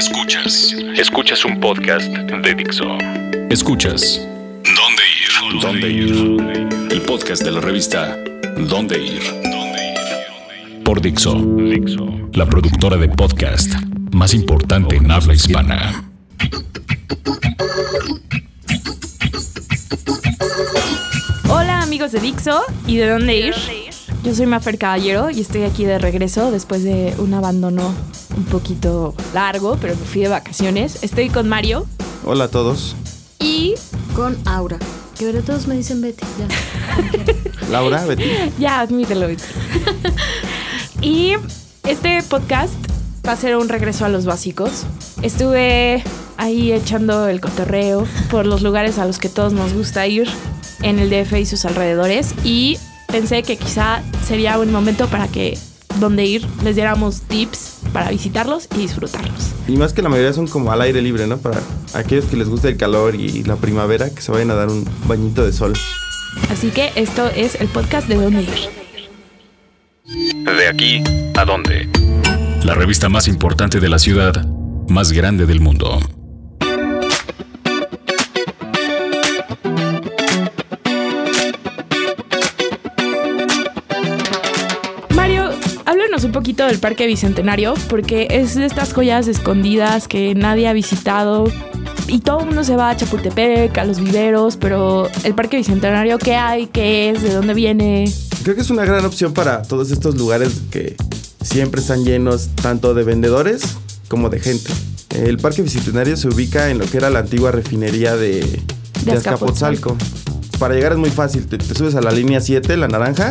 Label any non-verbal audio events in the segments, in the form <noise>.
Escuchas. Escuchas un podcast de Dixo. Escuchas. ¿Dónde ir? ¿Dónde ir? El podcast de la revista ¿Dónde ir? Por Dixo. La productora de podcast más importante en habla hispana. Hola amigos de Dixo y de dónde ir. Yo soy Mafer Caballero y estoy aquí de regreso después de un abandono un poquito largo, pero me fui de vacaciones. Estoy con Mario Hola a todos. y con Aura. Que ahora todos me dicen Betty. Ya. <laughs> Laura, Betty. ya, admítelo. <laughs> Y este podcast va a ser un regreso a los básicos. Estuve ahí echando el cotorreo por los lugares a los que todos nos gusta ir en el DF y sus alrededores y pensé que quizá sería un momento para que donde ir les diéramos tips para visitarlos y disfrutarlos. Y más que la mayoría son como al aire libre, ¿no? Para aquellos que les gusta el calor y la primavera, que se vayan a dar un bañito de sol. Así que esto es el podcast de dónde ir. De aquí a dónde. La revista más importante de la ciudad, más grande del mundo. Háblanos un poquito del Parque Bicentenario, porque es de estas joyas escondidas que nadie ha visitado. Y todo el mundo se va a Chapultepec, a los viveros, pero el Parque Bicentenario, ¿qué hay? ¿Qué es? ¿De dónde viene? Creo que es una gran opción para todos estos lugares que siempre están llenos tanto de vendedores como de gente. El Parque Bicentenario se ubica en lo que era la antigua refinería de, de Azcapotzalco. Para llegar es muy fácil, te, te subes a la línea 7, la naranja,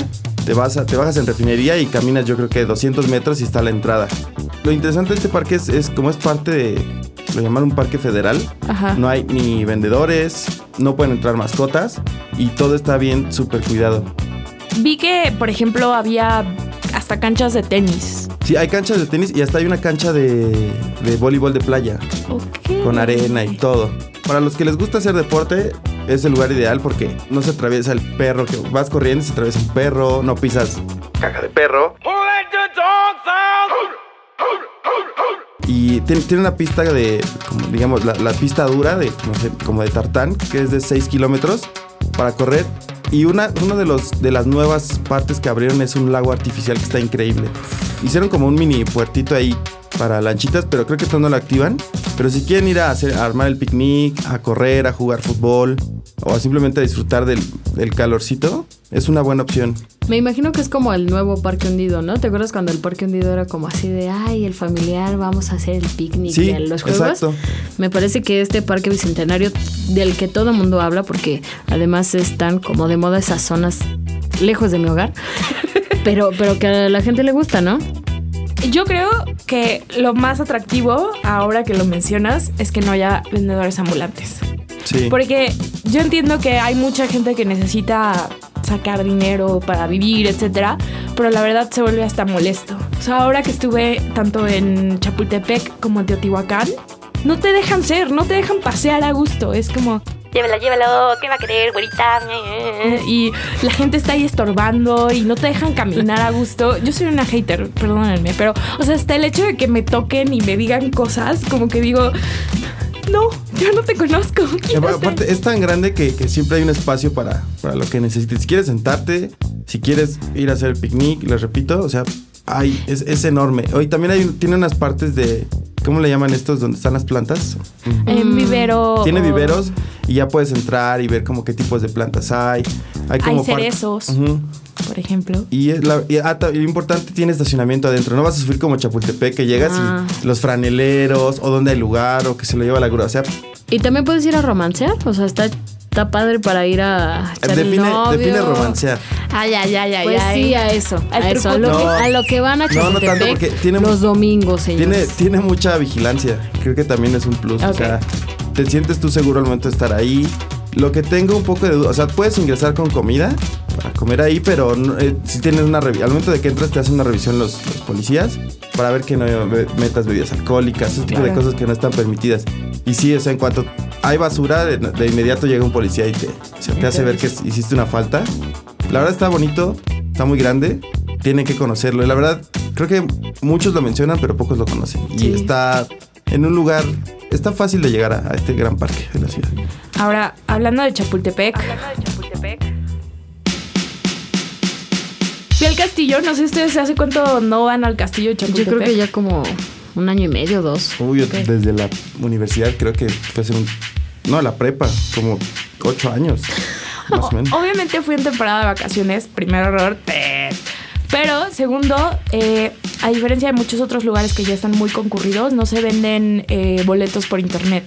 te, vas a- te bajas en refinería y caminas yo creo que 200 metros y está la entrada. Lo interesante de este parque es, es como es parte de, lo llamaron un parque federal, Ajá. no hay ni vendedores, no pueden entrar mascotas y todo está bien súper cuidado. Vi que, por ejemplo, había hasta canchas de tenis. Sí, hay canchas de tenis y hasta hay una cancha de, de voleibol de playa Ok. con arena y todo. Para los que les gusta hacer deporte, es el lugar ideal porque no se atraviesa el perro, que vas corriendo se atraviesa un perro, no pisas caca de perro. Y tiene, tiene una pista de, como, digamos, la, la pista dura, de, no sé, como de tartán, que es de 6 kilómetros para correr. Y una, uno de, los, de las nuevas partes que abrieron es un lago artificial que está increíble. Hicieron como un mini puertito ahí para lanchitas, pero creo que esto no lo activan. Pero si quieren ir a, hacer, a armar el picnic, a correr, a jugar fútbol o simplemente a disfrutar del, del calorcito, es una buena opción. Me imagino que es como el nuevo Parque Hundido, ¿no? ¿Te acuerdas cuando el Parque Hundido era como así de, ay, el familiar, vamos a hacer el picnic Sí, y los juegos? exacto. Me parece que este Parque Bicentenario, del que todo el mundo habla, porque además están como de moda esas zonas lejos de mi hogar, <laughs> pero, pero que a la gente le gusta, ¿no? Yo creo que lo más atractivo, ahora que lo mencionas, es que no haya vendedores ambulantes. Sí. Porque yo entiendo que hay mucha gente que necesita sacar dinero para vivir, etcétera, pero la verdad se vuelve hasta molesto. O sea, ahora que estuve tanto en Chapultepec como en Teotihuacán, no te dejan ser, no te dejan pasear a gusto. Es como, llévela, llévelo, ¿qué va a querer, güerita? Y la gente está ahí estorbando y no te dejan caminar a gusto. Yo soy una hater, perdónenme, pero, o sea, hasta el hecho de que me toquen y me digan cosas, como que digo, no, yo no te conozco. <laughs> Aparte, es tan grande que, que siempre hay un espacio para, para lo que necesites. Si quieres sentarte, si quieres ir a hacer el picnic, les repito, o sea, hay, es, es enorme. Hoy también hay, tiene unas partes de, ¿cómo le llaman estos donde están las plantas? En vivero. Tiene viveros y ya puedes entrar y ver como qué tipos de plantas hay. Hay, como Hay par- cerezos, por ejemplo. Y, es la, y, ah, y lo importante, tiene estacionamiento adentro. No vas a subir como Chapultepec, que llegas Ah. y los franeleros, o donde hay lugar, o que se lo lleva la grúa. O sea, Y también puedes ir a romancear, o sea, está, está padre para ir a echar el define, novio. define romancear. Ay, ay, ay, ay. Pues ay. sí, a eso, Al a eso, a truco. lo, que, No. a lo que van a No, no tanto, Chapultepec porque tiene- los domingos, Tiene, señores. tiene mucha vigilancia. Creo que también es un plus. O sea, te sientes tú seguro al momento de estar ahí. Lo que tengo un poco de duda, o sea, puedes ingresar con comida para comer ahí, pero no- eh, si tienes una revisión. Al momento de que entras, te hacen una revisión los, los policías para ver que no metas bebidas alcohólicas, ese tipo de cosas que no están permitidas. Y sí, o sea, en cuanto hay basura, de, de inmediato llega un policía y te, hace ver que hiciste una falta. La verdad está bonito, está muy grande, tienen que conocerlo. Y la verdad, creo que muchos lo mencionan, pero pocos lo conocen. Y está en un lugar... Está fácil de llegar a, a este gran parque de la ciudad. Ahora, hablando de Chapultepec. Fui al castillo, no sé ustedes hace cuánto no van al castillo de Yo creo que ya como un año y medio, dos. Uy, yo desde la universidad creo que fue a hacer un... No, la prepa, como ocho años, más o menos. Obviamente fui en temporada de vacaciones, primer error. te- Pero segundo, eh, a diferencia de muchos otros lugares que ya están muy concurridos, no se venden eh, boletos por internet.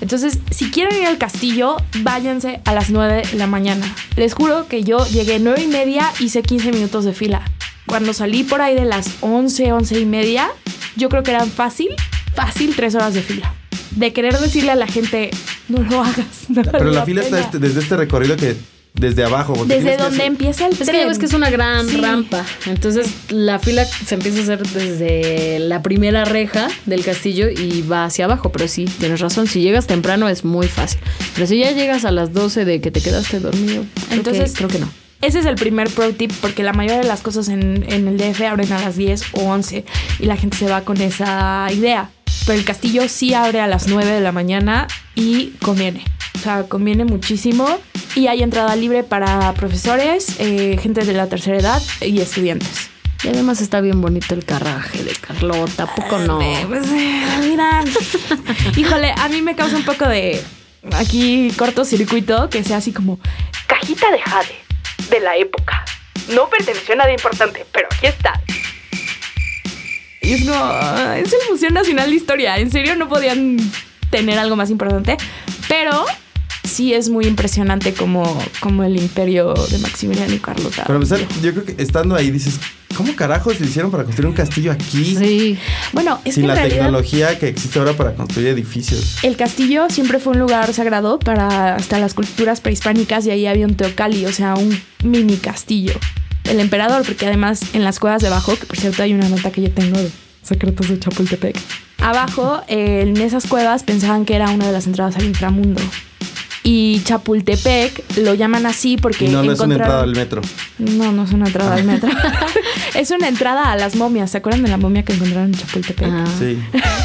Entonces, si quieren ir al castillo, váyanse a las 9 de la mañana. Les juro que yo llegué 9 y media, hice 15 minutos de fila. Cuando salí por ahí de las 11, 11 y media, yo creo que eran fácil, fácil 3 horas de fila. De querer decirle a la gente, no lo hagas. no Pero la fila está pena". este- desde este recorrido que desde abajo. porque Desde donde hacer- empieza el Es que tren. ves que es una gran Sí. rampa. Entonces la fila se empieza a hacer desde la primera reja del castillo y va hacia abajo. Pero sí, tienes razón. Si llegas temprano es muy fácil. Pero si ya llegas a las 12 de que te quedaste dormido, creo Entonces- que, creo que no. Ese es el primer pro tip porque la mayoría de las cosas en, en el DF abren a las 10 o 11 y la gente se va con esa idea. Pero el castillo sí abre a las 9 de la mañana y conviene. O sea, conviene muchísimo. Y hay entrada libre para profesores, eh, gente de la tercera edad y estudiantes. Y además está bien bonito el carraje de Carlota. ¿a poco no? Pues, <laughs> mira. Híjole, a mí me causa un poco de aquí cortocircuito que sea así como cajita de jade de la época. No perteneció a nadie importante, pero aquí está. Y es como, es el Museo Nacional de Historia. En serio, no podían tener algo más importante, pero sí es muy impresionante como, como el imperio de Maximiliano y Carlota. Pero empezar, yo creo que estando ahí dices, ¿cómo carajos se hicieron para construir un castillo aquí? Sí. bueno, es sin que la realidad tecnología que existe ahora para construir edificios. El castillo siempre fue un lugar sagrado para hasta las culturas prehispánicas y ahí había un teocalli, o sea, un mini castillo. El emperador, porque además en las cuevas de abajo, que por cierto hay una nota que yo tengo de secretos de Chapultepec, abajo eh, en esas cuevas pensaban que era una de las entradas al inframundo. Y Chapultepec lo llaman así porque no, no es una entrada al metro. No, no es una entrada al metro. <laughs> es una entrada a las momias. ¿Se acuerdan de la momia que encontraron en Chapultepec? Ajá. Sí.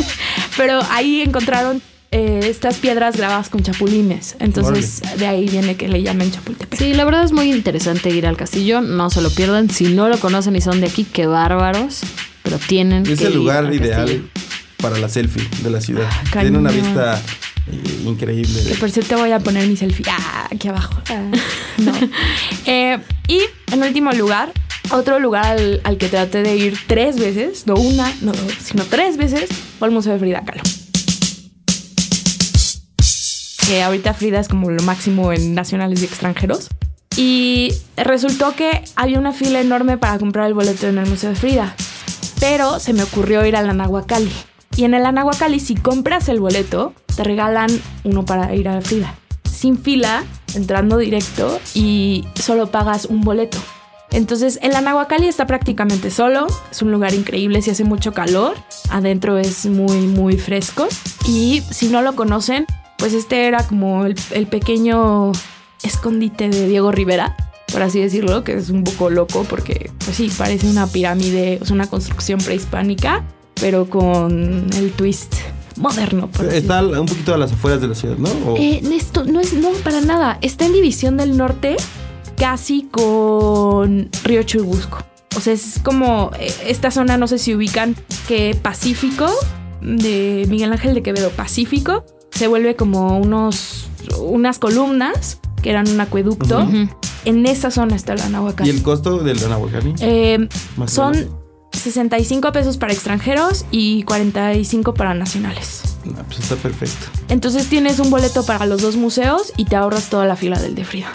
<laughs> Pero ahí encontraron eh, estas piedras grabadas con chapulines. Entonces, de ahí viene que le llamen Chapultepec. Sí, la verdad es muy interesante ir al castillo. No se lo pierdan. Si no lo conocen y son de aquí, qué bárbaros. Pero tienen Es que el ir lugar al ideal castillo. para la selfie de la ciudad. Ah, Tiene una vista increíble. Que por cierto voy a poner mi selfie ah, aquí abajo. Ah, <laughs> no. Eh, y en último lugar, otro lugar al, al que traté de ir tres veces, no una, no dos, sino tres veces, fue al Museo de Frida Kahlo. Que ahorita Frida es como lo máximo en nacionales y extranjeros. Y resultó que había una fila enorme para comprar el boleto en el Museo de Frida. Pero se me ocurrió ir al Anahuacalli. Y en el Anahuacalli, si compras el boleto, te regalan uno para ir a Frida. Sin fila, entrando directo y solo pagas un boleto. Entonces, el Anahuacalli está prácticamente solo. Es un lugar increíble si hace mucho calor. Adentro es muy, muy fresco. Y si no lo conocen, pues este era como el, pequeño escondite de Diego Rivera, por así decirlo, que es un poco loco porque, pues sí, parece una pirámide, sea, una construcción prehispánica, pero con el twist moderno. Por así Está un poquito a las afueras de la ciudad, ¿no? Eh, esto no es, no, para nada. Está en División del Norte, casi con Río Churubusco. O sea, es como eh, esta zona, no sé si ubican, que Pacífico, de Miguel Ángel de Quevedo, Pacífico, se vuelve como unos, unas columnas, que eran un acueducto. En esa zona está la Nahuacán. ¿Y el costo del Anahuacalli? Eh, son 65 pesos para extranjeros y 45 para nacionales. No, pues está perfecto. Entonces tienes un boleto para los dos museos y te ahorras toda la fila del de Frida.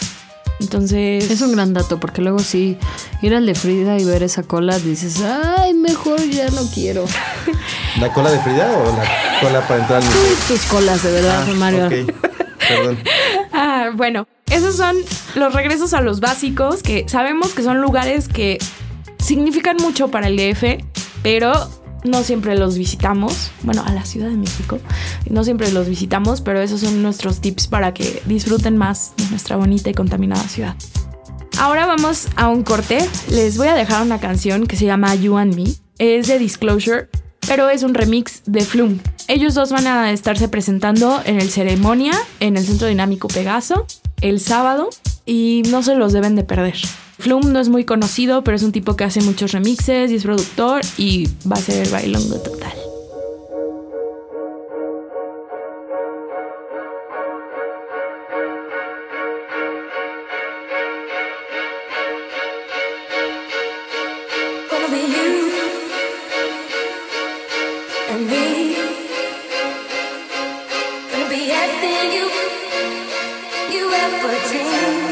Entonces. Es un gran dato, porque luego sí, ir al de Frida y ver esa cola, dices, ay, mejor ya no quiero. <laughs> ¿La cola de Frida o la cola para entrar al Tú museo? y tus colas, de verdad, Ah, Mario. ok. Perdón. Ah, bueno, esos son los regresos a los básicos que sabemos que son lugares que significan mucho para el DF, pero no siempre los visitamos, bueno, a la Ciudad de México, no siempre los visitamos, pero esos son nuestros tips para que disfruten más de nuestra bonita y contaminada ciudad. Ahora vamos a un corte, les voy a dejar una canción que se llama You and Me, es de Disclosure, pero es un remix de Flume. Ellos dos van a estarse presentando en el ceremonia, en el Centro Dinámico Pegaso, el sábado, y no se los deben de perder. Flum no es muy conocido, pero es un tipo que hace muchos remixes y es productor y va a ser bailongo total. You,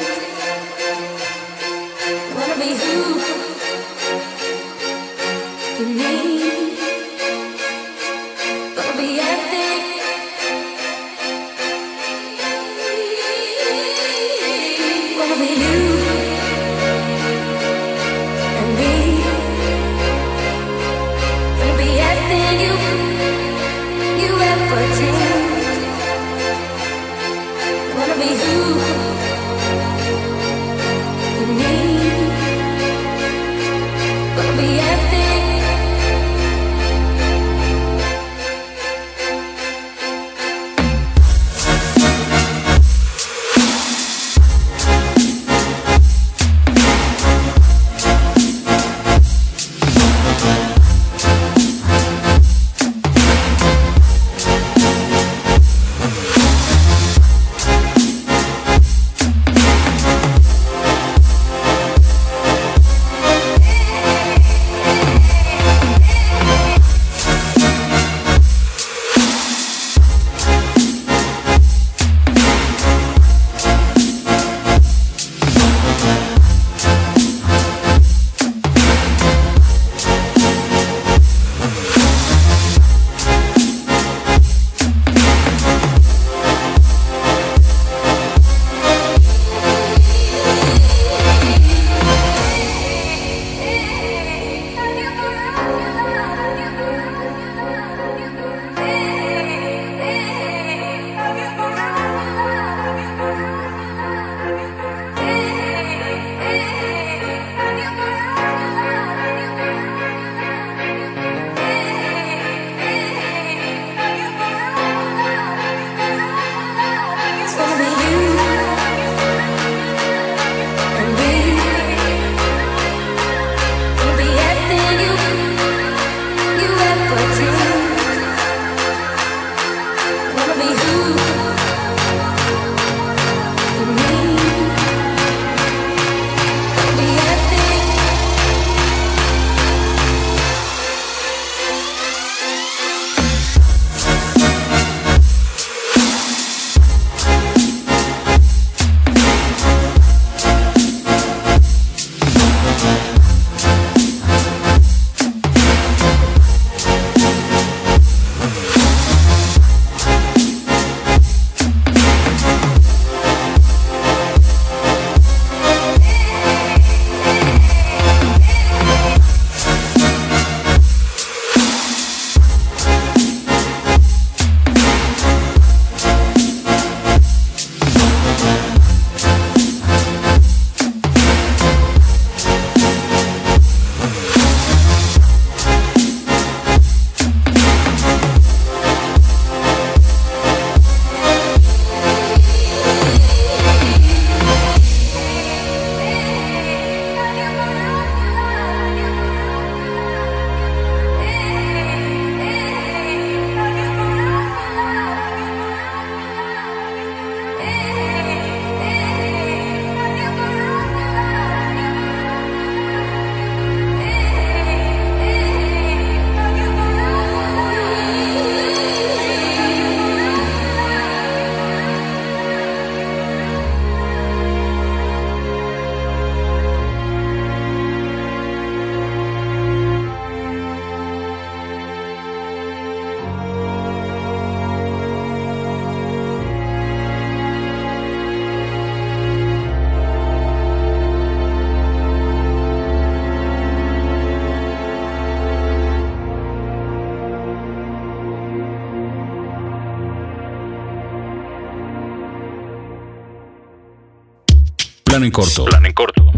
Plan en corto.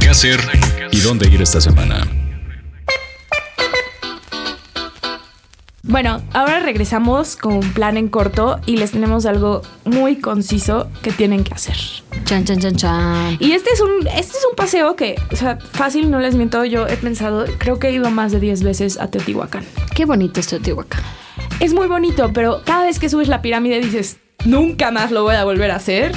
¿Qué hacer y dónde ir esta semana? Bueno, ahora regresamos con un plan en corto y les tenemos algo muy conciso que tienen que hacer. Chan, chan, chan, chan. Y este es un, este es un paseo que, o sea, fácil, no les miento, yo he pensado, creo que he ido más de 10 veces a Teotihuacán. Qué bonito es Teotihuacán. Es muy bonito, pero cada vez que subes la pirámide dices, nunca más lo voy a volver a hacer.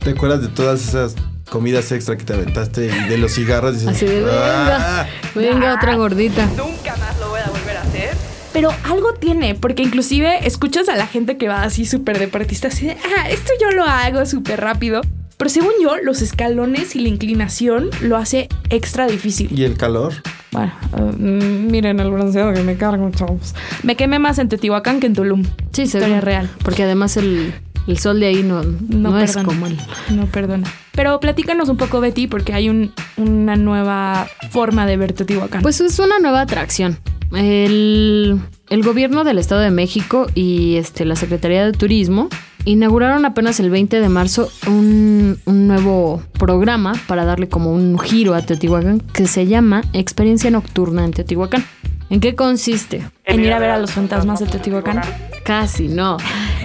¿Te acuerdas de todas esas comidas extra que te aventaste y de los cigarros? Dices, Así de, "Ah". venga, venga, otra gordita. Nunca más lo voy a volver a hacer. Pero algo tiene, porque inclusive escuchas a la gente que va así súper deportista, así de, ah, esto yo lo hago súper rápido. Pero según yo, los escalones y la inclinación lo hace extra difícil. ¿Y el calor? Bueno, mm, miren el bronceado que me cargo, chavos. Me quemé más en Teotihuacán que en Tulum. Sí, Historia real. Porque además el, el sol de ahí no, no, No, es perdona. como el... No, perdona. Pero platícanos un poco, Betty, porque hay un- una nueva forma de ver Teotihuacán. Pues es una nueva atracción. El, el gobierno del Estado de México y este, la Secretaría de Turismo inauguraron apenas el 20 de marzo un, un nuevo programa para darle como un giro a Teotihuacán que se llama Experiencia Nocturna en Teotihuacán. ¿En qué consiste? en ir a ver a los fantasmas de Teotihuacán. Casi, no.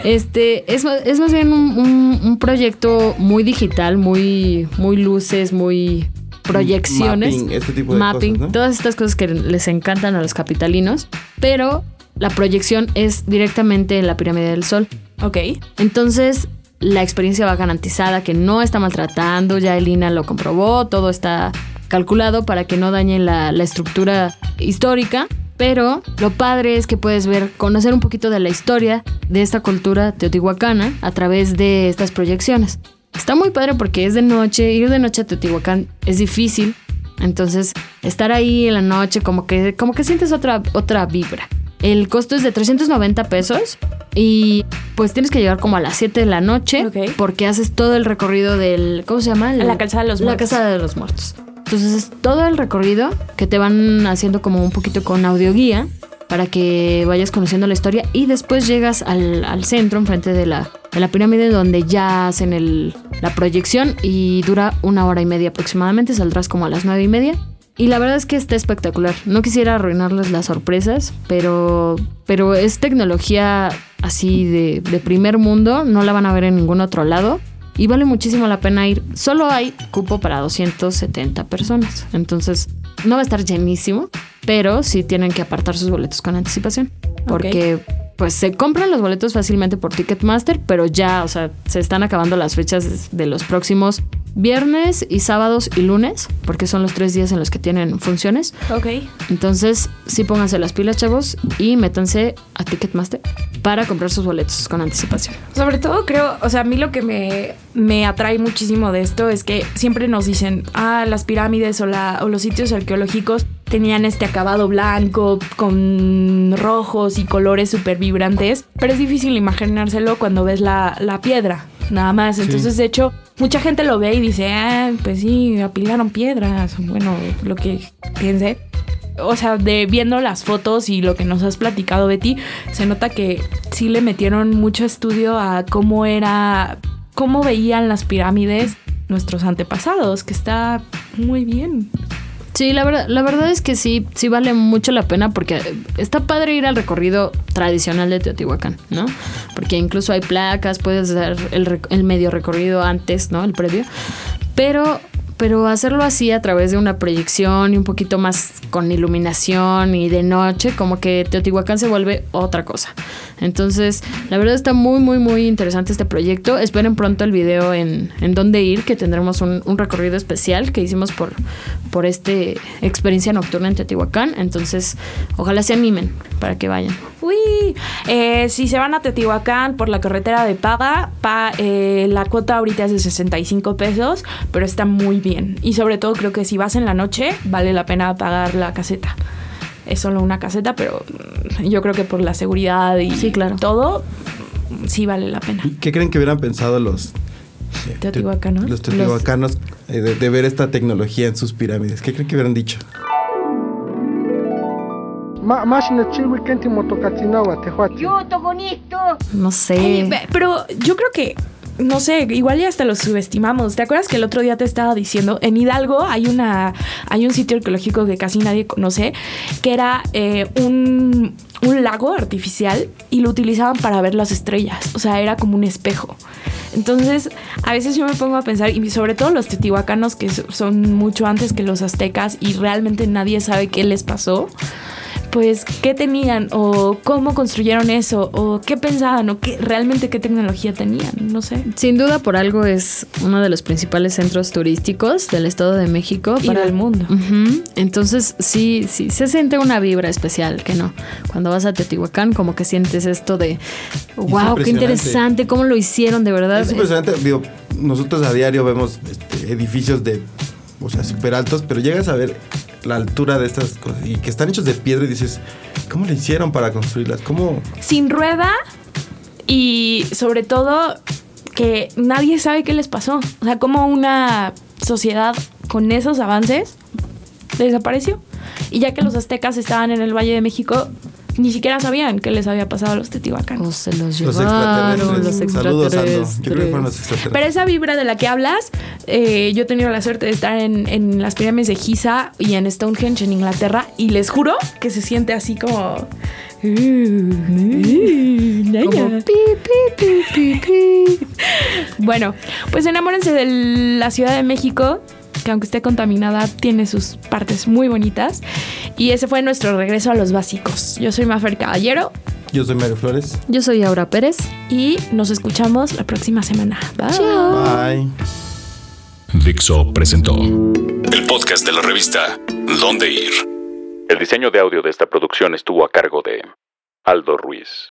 Este es, es más bien un, un- un proyecto muy digital, muy, muy luces, muy proyecciones. Mapping, este tipo de mapping, cosas, ¿no? todas estas cosas que les encantan a los capitalinos, pero la proyección es directamente en la pirámide del sol. Ok. Entonces, la experiencia va garantizada, que no está maltratando, ya Elina lo comprobó, todo está calculado para que no dañe la, la estructura histórica. Pero lo padre es que puedes ver, conocer un poquito de la historia de esta cultura teotihuacana a través de estas proyecciones. Está muy padre porque es de noche, ir de noche a Teotihuacán es difícil. Entonces, estar ahí en la noche como que, como que sientes otra, otra vibra. El costo es de 390 pesos y pues tienes que llegar como a las 7 de la noche porque haces todo el recorrido del... ¿Cómo se llama? El- La Calzada de los La Muertos. Calzada de los Muertos. Entonces es todo el recorrido que te van haciendo como un poquito con audioguía para que vayas conociendo la historia y después llegas al, al centro, enfrente de la, de la pirámide, donde ya hacen el, la proyección y dura una hora y media aproximadamente, saldrás como a las nueve y media. Y la verdad es que está espectacular. No quisiera arruinarles las sorpresas, pero, pero es tecnología así de, de primer mundo, no la van a ver en ningún otro lado. Y vale muchísimo la pena ir. Solo hay cupo para 270 personas. Entonces, no va a estar llenísimo, pero sí tienen que apartar sus boletos con anticipación. Porque, pues, se compran los boletos fácilmente por Ticketmaster, pero ya, o sea, se están acabando las fechas de los próximos viernes y sábados y lunes, porque son los tres días en los que tienen funciones. Ok. Entonces, sí pónganse las pilas, chavos, y métanse a Ticketmaster para comprar sus boletos con anticipación. Sobre todo creo, o sea, a mí lo que me, me atrae muchísimo de esto es que siempre nos dicen, ah, las pirámides o, la, o los sitios arqueológicos tenían este acabado blanco con rojos y colores súper vibrantes, pero es difícil imaginárselo cuando ves la, la piedra, nada más. Entonces, de hecho, mucha gente lo ve y dice, ah, pues sí, apilaron piedras, bueno, lo que piense o sea, de viendo las fotos y lo que nos has platicado, Betty, se nota que sí le metieron mucho estudio a cómo era, cómo veían las pirámides nuestros antepasados, que está muy bien. Sí, la verdad, la verdad es que sí, sí vale mucho la pena porque está padre ir al recorrido tradicional de Teotihuacán, ¿no? Porque incluso hay placas, puedes dar el, el medio recorrido antes, ¿no? El previo. Pero, pero hacerlo así a través de una proyección y un poquito más con iluminación y de noche, como que Teotihuacán se vuelve otra cosa. Entonces, la verdad está muy, muy, muy interesante este proyecto. Esperen pronto el video en, en dónde ir, que tendremos un, recorrido especial que hicimos por, por este experiencia nocturna en Teotihuacán. Entonces, ojalá se animen para que vayan. Uy, eh, si se van a Teotihuacán por la carretera de paga, pa- eh, la cuota ahorita es de 65 pesos, pero está muy bien. Y sobre todo creo que si vas en la noche, vale la pena pagar la caseta. Es solo una caseta, pero mm, yo creo que por la seguridad y Sí, claro. todo, sí vale la pena. ¿Qué creen que hubieran pensado los eh, Teotihuacanos. Los teotihuacanos eh, de, de ver esta tecnología en sus pirámides. ¿Qué creen que hubieran dicho? No sé. Pero yo creo que no sé, igual ya hasta los subestimamos. ¿Te acuerdas que el otro día te estaba diciendo, en Hidalgo hay una hay un sitio arqueológico que casi nadie conoce, que era eh, un, un lago artificial y lo utilizaban para ver las estrellas. O sea, era como un espejo. Entonces, a veces yo me pongo a pensar, y sobre todo los teotihuacanos, que so- son mucho antes que los aztecas, y realmente nadie sabe qué les pasó. Pues, ¿qué tenían? ¿O cómo construyeron eso? ¿O qué pensaban? ¿O qué, realmente qué tecnología tenían? No sé. Sin duda, por algo es uno de los principales centros turísticos del Estado de México Y del mundo. Ujú. Entonces, sí, sí, se siente una vibra especial, que no. Cuando vas a Teotihuacán, como que sientes esto de, wow, qué interesante, cómo lo hicieron, de verdad. Es impresionante, digo, nosotros a diario vemos este, edificios de, o sea, súper altos, pero llegas a ver la altura de estas cosas y que están hechos de piedra y dices, ¿cómo le hicieron para construirlas? ¿Cómo? Sin rueda y sobre todo que nadie sabe qué les pasó. O sea, como una sociedad con esos avances desapareció. Y ya que los aztecas estaban en el Valle de México, ni siquiera sabían qué les había pasado a los O teotihuacanos. se los Los llevaron, extraterrestres. los Saludos, Ando. extraterrestres. Yo creo que fueron los extraterrestres. Pero esa vibra de la que hablas, eh, yo he tenido la suerte de estar en, en las pirámides de Giza y en Stonehenge en Inglaterra y les juro que se siente así como... Pi, pi, pi. <laughs> Bueno, pues enamórense de la Ciudad de México, que aunque esté contaminada, tiene sus partes muy bonitas. Y ese fue nuestro regreso a los básicos. Yo soy Mafer Caballero Yo soy Mario Flores. Yo soy Aura Pérez. y nos escuchamos la próxima semana. Bye. Bye. Dixo presentó el podcast de la revista Dónde Ir. El diseño de audio de esta producción estuvo a cargo de Aldo Ruiz.